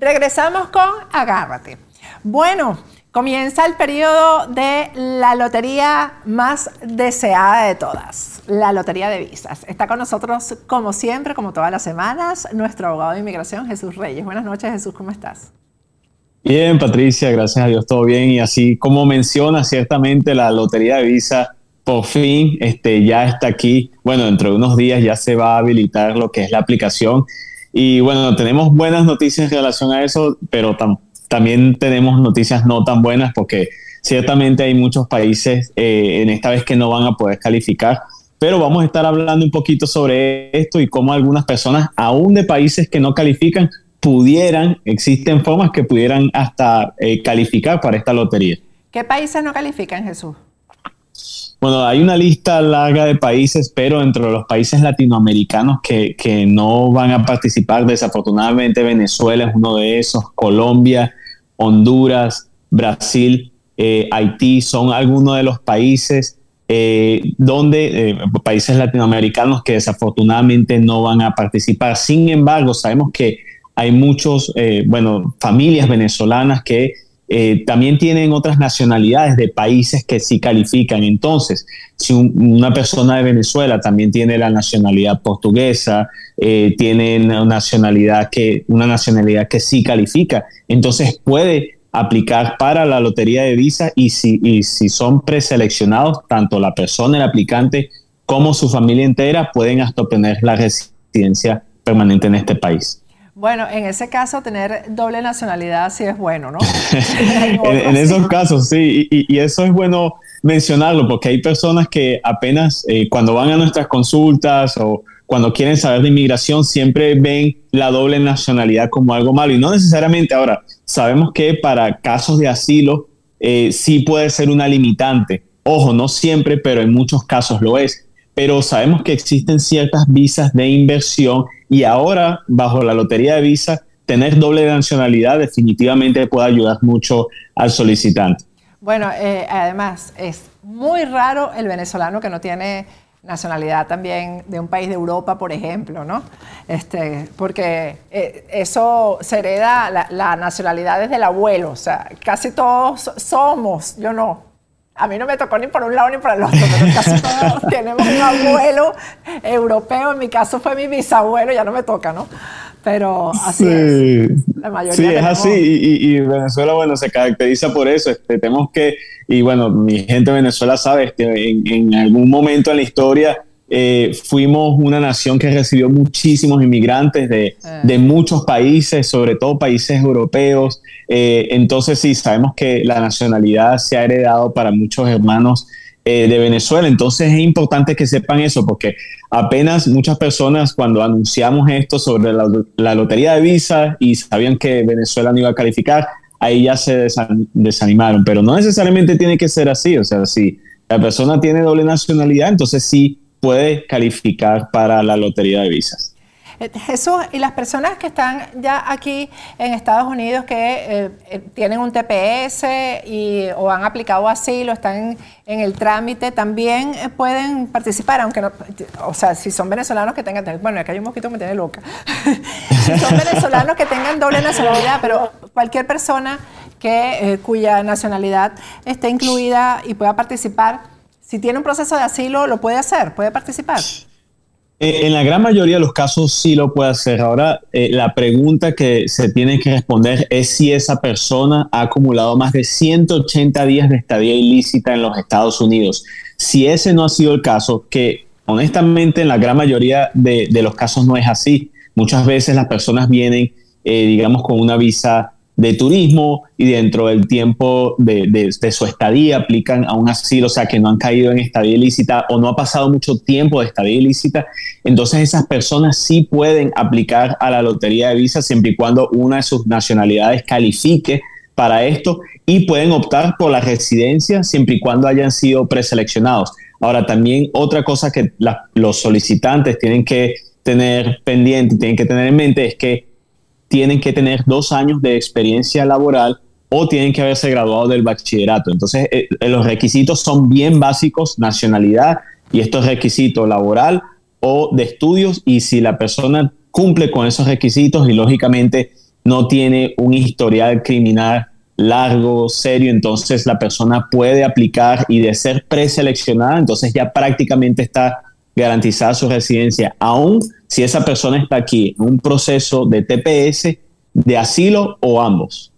Regresamos con Agárrate. Bueno, comienza el periodo de la lotería más deseada de todas, la Lotería de Visas. Está con nosotros, como siempre, como todas las semanas, nuestro abogado de inmigración, Jesús Reyes. Buenas noches, Jesús, ¿cómo estás? Bien, Patricia, gracias a Dios, todo bien. Y así como menciona, ciertamente la Lotería de Visa por fin este, ya está aquí. Bueno, dentro de unos días ya se va a habilitar lo que es la aplicación y bueno, tenemos buenas noticias en relación a eso, pero también tenemos noticias no tan buenas porque ciertamente hay muchos países eh, en esta vez que no van a poder calificar. Pero vamos a estar hablando un poquito sobre esto y cómo algunas personas, aún de países que no califican, pudieran, existen formas que pudieran hasta eh, calificar para esta lotería. ¿Qué países no califican, Jesús? Bueno, hay una lista larga de países, pero entre los países latinoamericanos que, que, no van a participar, desafortunadamente Venezuela es uno de esos, Colombia, Honduras, Brasil, eh, Haití, son algunos de los países eh, donde, eh, países latinoamericanos que desafortunadamente no van a participar. Sin embargo, sabemos que hay muchos, bueno, familias venezolanas que eh, también tienen otras nacionalidades de países que sí califican. Entonces, si una persona de Venezuela también tiene la nacionalidad portuguesa, eh, tiene una nacionalidad, que, una nacionalidad que sí califica, entonces puede aplicar para la lotería de visa y si, y si son preseleccionados, tanto la persona, el aplicante, como su familia entera pueden hasta obtener la residencia permanente en este país. Bueno, en ese caso tener doble nacionalidad sí es bueno, ¿no? en, esos casos sí, y, eso es bueno mencionarlo porque hay personas que apenas eh, cuando van a nuestras consultas o cuando quieren saber de inmigración siempre ven la doble nacionalidad como algo malo y no necesariamente ahora. Sabemos que para casos de asilo eh, sí puede ser una limitante. Ojo, no siempre, pero en muchos casos lo es. Pero sabemos que existen ciertas visas de inversión y ahora, bajo la lotería de visa, tener doble nacionalidad definitivamente puede ayudar mucho al solicitante. Bueno, eh, además es muy raro el venezolano que no tiene nacionalidad también de un país de Europa, por ejemplo, ¿no? Este, porque eh, eso se hereda la, nacionalidad desde el abuelo, o sea, casi todos somos, yo no, a mí no me tocó ni por un lado ni por el otro, pero casi todos tenemos un abuelo europeo. En mi caso fue mi bisabuelo, ya no me toca, ¿no? Pero así es. La mayoría sí, es así. Y, Venezuela, bueno, se caracteriza por eso. Este, tenemos que, y bueno, mi gente de Venezuela sabe que en, en algún momento en la historia eh, fuimos una nación que recibió muchísimos inmigrantes de, ah. de muchos países, sobre todo países europeos. Eh, entonces sí, sabemos que la nacionalidad se ha heredado para muchos hermanos eh, de Venezuela. Entonces es importante que sepan eso porque apenas muchas personas cuando anunciamos esto sobre la, la lotería de visa y sabían que Venezuela no iba a calificar, ahí ya se desanimaron. Pero no necesariamente tiene que ser así. O sea, si la persona tiene doble nacionalidad, entonces sí puede calificar para la lotería de visas. Eh, Jesús, y las personas que están ya aquí en Estados Unidos que eh, eh, tienen un TPS y, o han aplicado asilo, están en, el trámite, también pueden participar, aunque no, o sea, si son venezolanos que tengan, bueno, acá hay un mosquito que me tiene loca, si son venezolanos que tengan doble nacionalidad, pero cualquier persona que, cuya nacionalidad esté incluida y pueda participar, si tiene un proceso de asilo, lo puede hacer, puede participar. Eh, en la gran mayoría de los casos sí lo puede hacer. Ahora, eh, la pregunta que se tiene que responder es si esa persona ha acumulado más de 180 días de estadía ilícita en los Estados Unidos. Si ese no ha sido el caso, que honestamente en la gran mayoría de, los casos no es así. Muchas veces las personas vienen, eh, digamos, con una visa de turismo y dentro del tiempo de, su estadía aplican a un asilo, o sea, que no han caído en estadía ilícita o no ha pasado mucho tiempo de estadía ilícita, entonces esas personas sí pueden aplicar a la lotería de visa siempre y cuando una de sus nacionalidades califique para esto y pueden optar por la residencia siempre y cuando hayan sido preseleccionados. Ahora, también otra cosa que los solicitantes tienen que tener pendiente, tienen que tener en mente es que tienen que tener dos años de experiencia laboral o tienen que haberse graduado del bachillerato. Entonces, eh, eh, los requisitos son bien básicos, nacionalidad, y esto es requisito laboral o de estudios, y si la persona cumple con esos requisitos y lógicamente no tiene un historial criminal largo, serio, entonces la persona puede aplicar y de ser preseleccionada, entonces ya prácticamente está garantizada su residencia, aun si esa persona está aquí en un proceso de TPS, de asilo o ambos.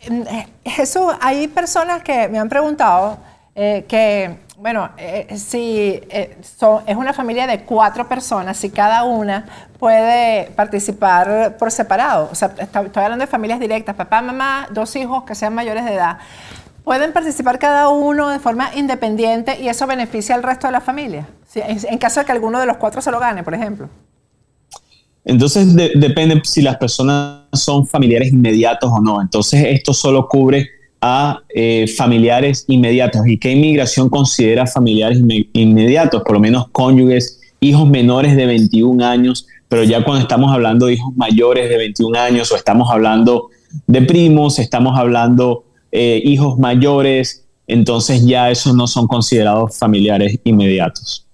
Eh, Jesús, hay personas que me han preguntado eh, que, bueno, eh, si es una familia de cuatro personas, si cada una puede participar por separado. O sea, estoy hablando de familias directas, papá, mamá, dos hijos que sean mayores de edad. ¿Pueden participar cada uno de forma independiente y eso beneficia al resto de la familia? En caso de que alguno de los cuatro se lo gane, por ejemplo. Entonces depende si las personas son familiares inmediatos o no. Entonces esto solo cubre a eh, familiares inmediatos. ¿Y qué inmigración considera familiares inmediatos? Por lo menos cónyuges, hijos menores de 21 años, pero ya cuando estamos hablando de hijos mayores de 21 años o estamos hablando de primos, estamos hablando eh, hijos mayores, entonces ya esos no son considerados familiares inmediatos.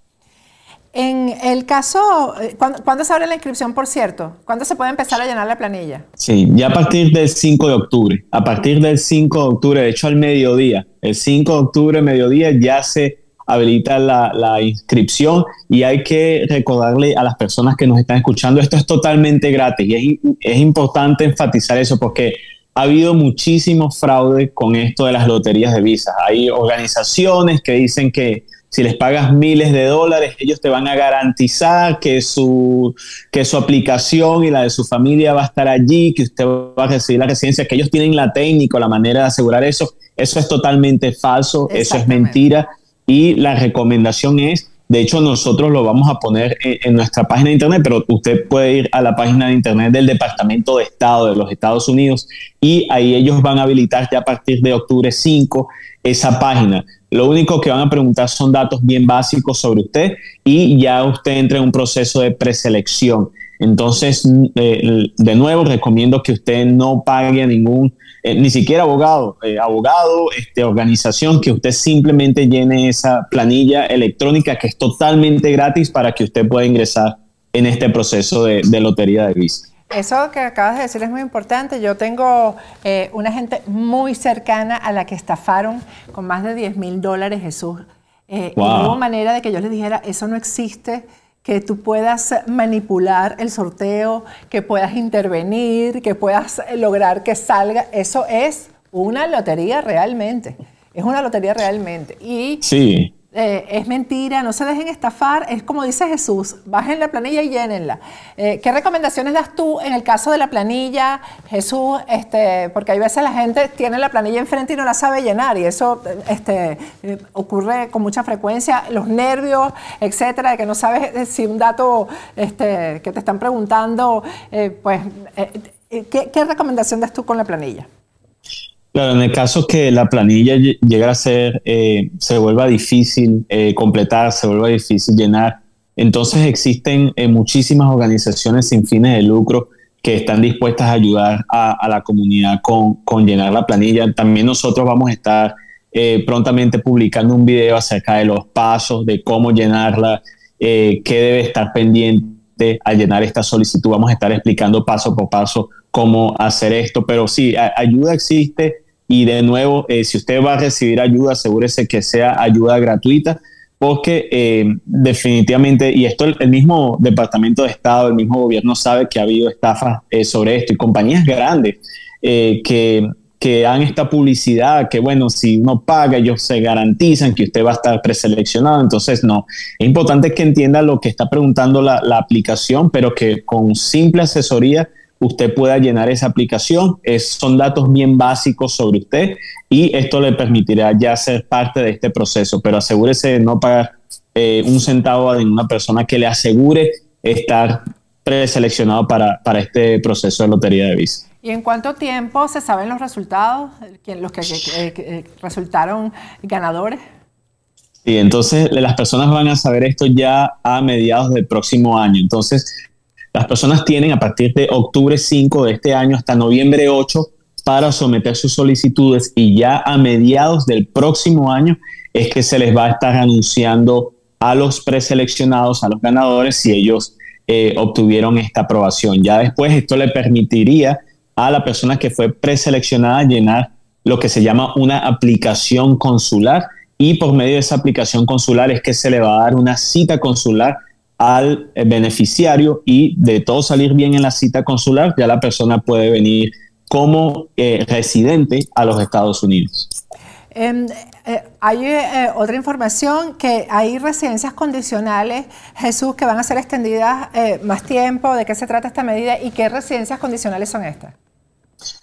En el caso, eh, ¿cuándo, se abre la inscripción, por cierto? ¿Cuándo se puede empezar a llenar la planilla? Sí, ya a partir del 5 de octubre. A partir del 5 de octubre, de hecho al mediodía, el 5 de octubre, mediodía, ya se habilita la, inscripción y hay que recordarle a las personas que nos están escuchando, esto es totalmente gratis y es, es importante enfatizar eso porque ha habido muchísimo fraude con esto de las loterías de visas. Hay organizaciones que dicen que si les pagas miles de dólares, ellos te van a garantizar que su, que su aplicación y la de su familia va a estar allí, que usted va a recibir la residencia, que ellos tienen la técnica, la manera de asegurar eso. Eso es totalmente falso, eso es mentira. Y la recomendación es, de hecho nosotros lo vamos a poner en, en nuestra página de internet, pero usted puede ir a la página de internet del Departamento de Estado de los Estados Unidos y ahí ellos van a habilitar ya a partir de octubre 5 esa página. Lo único que van a preguntar son datos bien básicos sobre usted y ya usted entra en un proceso de preselección. Entonces, eh, de nuevo, recomiendo que usted no pague a ningún, eh, ni siquiera abogado, eh, abogado, este, organización, que usted simplemente llene esa planilla electrónica que es totalmente gratis para que usted pueda ingresar en este proceso de, de lotería de visa. Eso que acabas de decir es muy importante. Yo tengo eh, una gente muy cercana a la que estafaron con más de 10 mil dólares, Jesús. Eh, y no hubo manera de que yo les dijera, eso no existe, que tú puedas manipular el sorteo, que puedas intervenir, que puedas lograr que salga. Eso es una lotería realmente. Es una lotería realmente. Y sí. Eh, es mentira, no se dejen estafar, es como dice Jesús, bajen la planilla y llénenla. Eh, ¿Qué recomendaciones das tú en el caso de la planilla, Jesús? Este, porque hay veces la gente tiene la planilla enfrente y no la sabe llenar y eso este, eh, ocurre con mucha frecuencia, los nervios, etcétera, de que no sabes si un dato este, que te están preguntando, pues, ¿qué, ¿qué recomendación das tú con la planilla? Claro, en el caso que la planilla llegue a ser, eh, se vuelva difícil eh, completar, se vuelva difícil llenar, entonces existen eh, muchísimas organizaciones sin fines de lucro que están dispuestas a ayudar a, la comunidad con, con, llenar la planilla. También nosotros vamos a estar prontamente publicando un video acerca de los pasos, de cómo llenarla, qué debe estar pendiente al llenar esta solicitud. Vamos a estar explicando paso por paso cómo hacer esto, pero sí, ayuda existe y de nuevo, eh, si usted va a recibir ayuda, asegúrese que sea ayuda gratuita, porque eh, definitivamente, y esto el, mismo Departamento de Estado, el mismo gobierno sabe que ha habido estafas eh, sobre esto y compañías grandes que, que dan esta publicidad, que bueno, si uno paga, ellos se garantizan que usted va a estar preseleccionado. Entonces, no, es importante que entienda lo que está preguntando la, la aplicación, pero que con simple asesoría usted pueda llenar esa aplicación. Es, son datos bien básicos sobre usted y esto le permitirá ya ser parte de este proceso, pero asegúrese de no pagar eh, un centavo a ninguna persona que le asegure estar preseleccionado para, para este proceso de lotería de visa. ¿Y en cuánto tiempo se saben los resultados, los que, que resultaron ganadores? Sí, entonces las personas van a saber esto ya a mediados del próximo año. Entonces, las personas tienen a partir de octubre 5 de este año hasta noviembre 8 para someter sus solicitudes y ya a mediados del próximo año es que se les va a estar anunciando a los preseleccionados, a los ganadores, si ellos eh, obtuvieron esta aprobación. Ya después esto le permitiría a la persona que fue preseleccionada llenar lo que se llama una aplicación consular y por medio de esa aplicación consular es que se le va a dar una cita consular al eh, beneficiario y de todo salir bien en la cita consular, ya la persona puede venir como eh, residente a los Estados Unidos. Em, eh, hay otra información que hay residencias condicionales, Jesús, que van a ser extendidas más tiempo. ¿De qué se trata esta medida y qué residencias condicionales son estas?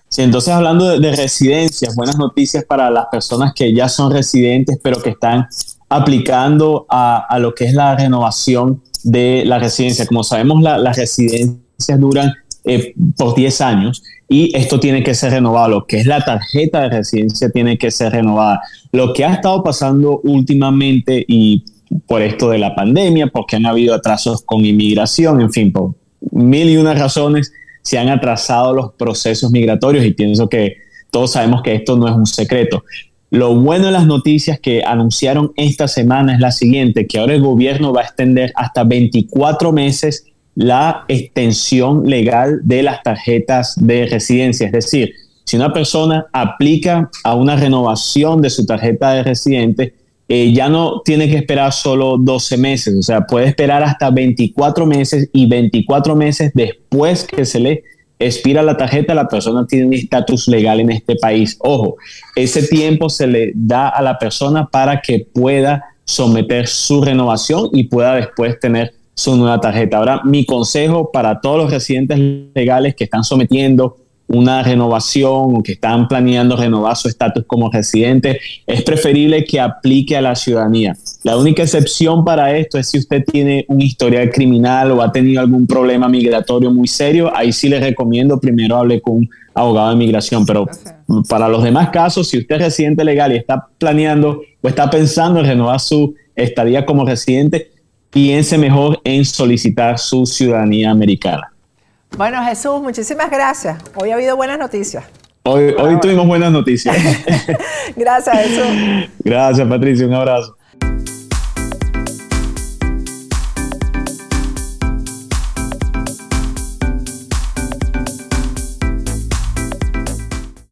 Sí, entonces hablando de, residencias, buenas noticias para las personas que ya son residentes, pero que están aplicando a, lo que es la renovación de la residencia. Como sabemos, las residencias duran eh, por 10 años y esto tiene que ser renovado. Lo que es la tarjeta de residencia tiene que ser renovada. Lo que ha estado pasando últimamente y por esto de la pandemia, porque han habido atrasos con inmigración, en fin, por mil y unas razones, se han atrasado los procesos migratorios y pienso que todos sabemos que esto no es un secreto. Lo bueno de las noticias que anunciaron esta semana es la siguiente, que ahora el gobierno va a extender hasta 24 meses la extensión legal de las tarjetas de residencia. Es decir, si una persona aplica a una renovación de su tarjeta de residente, eh, ya no tiene que esperar solo 12 meses, o sea, puede esperar hasta 24 meses y 24 meses después que se le expira la tarjeta, la persona tiene un estatus legal en este país. Ojo, ese tiempo se le da a la persona para que pueda someter su renovación y pueda después tener su nueva tarjeta. Ahora, mi consejo para todos los residentes legales que están sometiendo una renovación o que están planeando renovar su estatus como residente, es preferible que aplique a la ciudadanía. La única excepción para esto es si usted tiene un historial criminal o ha tenido algún problema migratorio muy serio, ahí sí le recomiendo primero hable con un abogado de migración, pero para los demás casos, si usted es residente legal y está planeando o está pensando en renovar su estadía como residente, piense mejor en solicitar su ciudadanía americana. Bueno, Jesús, muchísimas gracias. Hoy ha habido buenas noticias. Hoy, hoy tuvimos buenas noticias. gracias, Jesús. Gracias, Patricia. Un abrazo.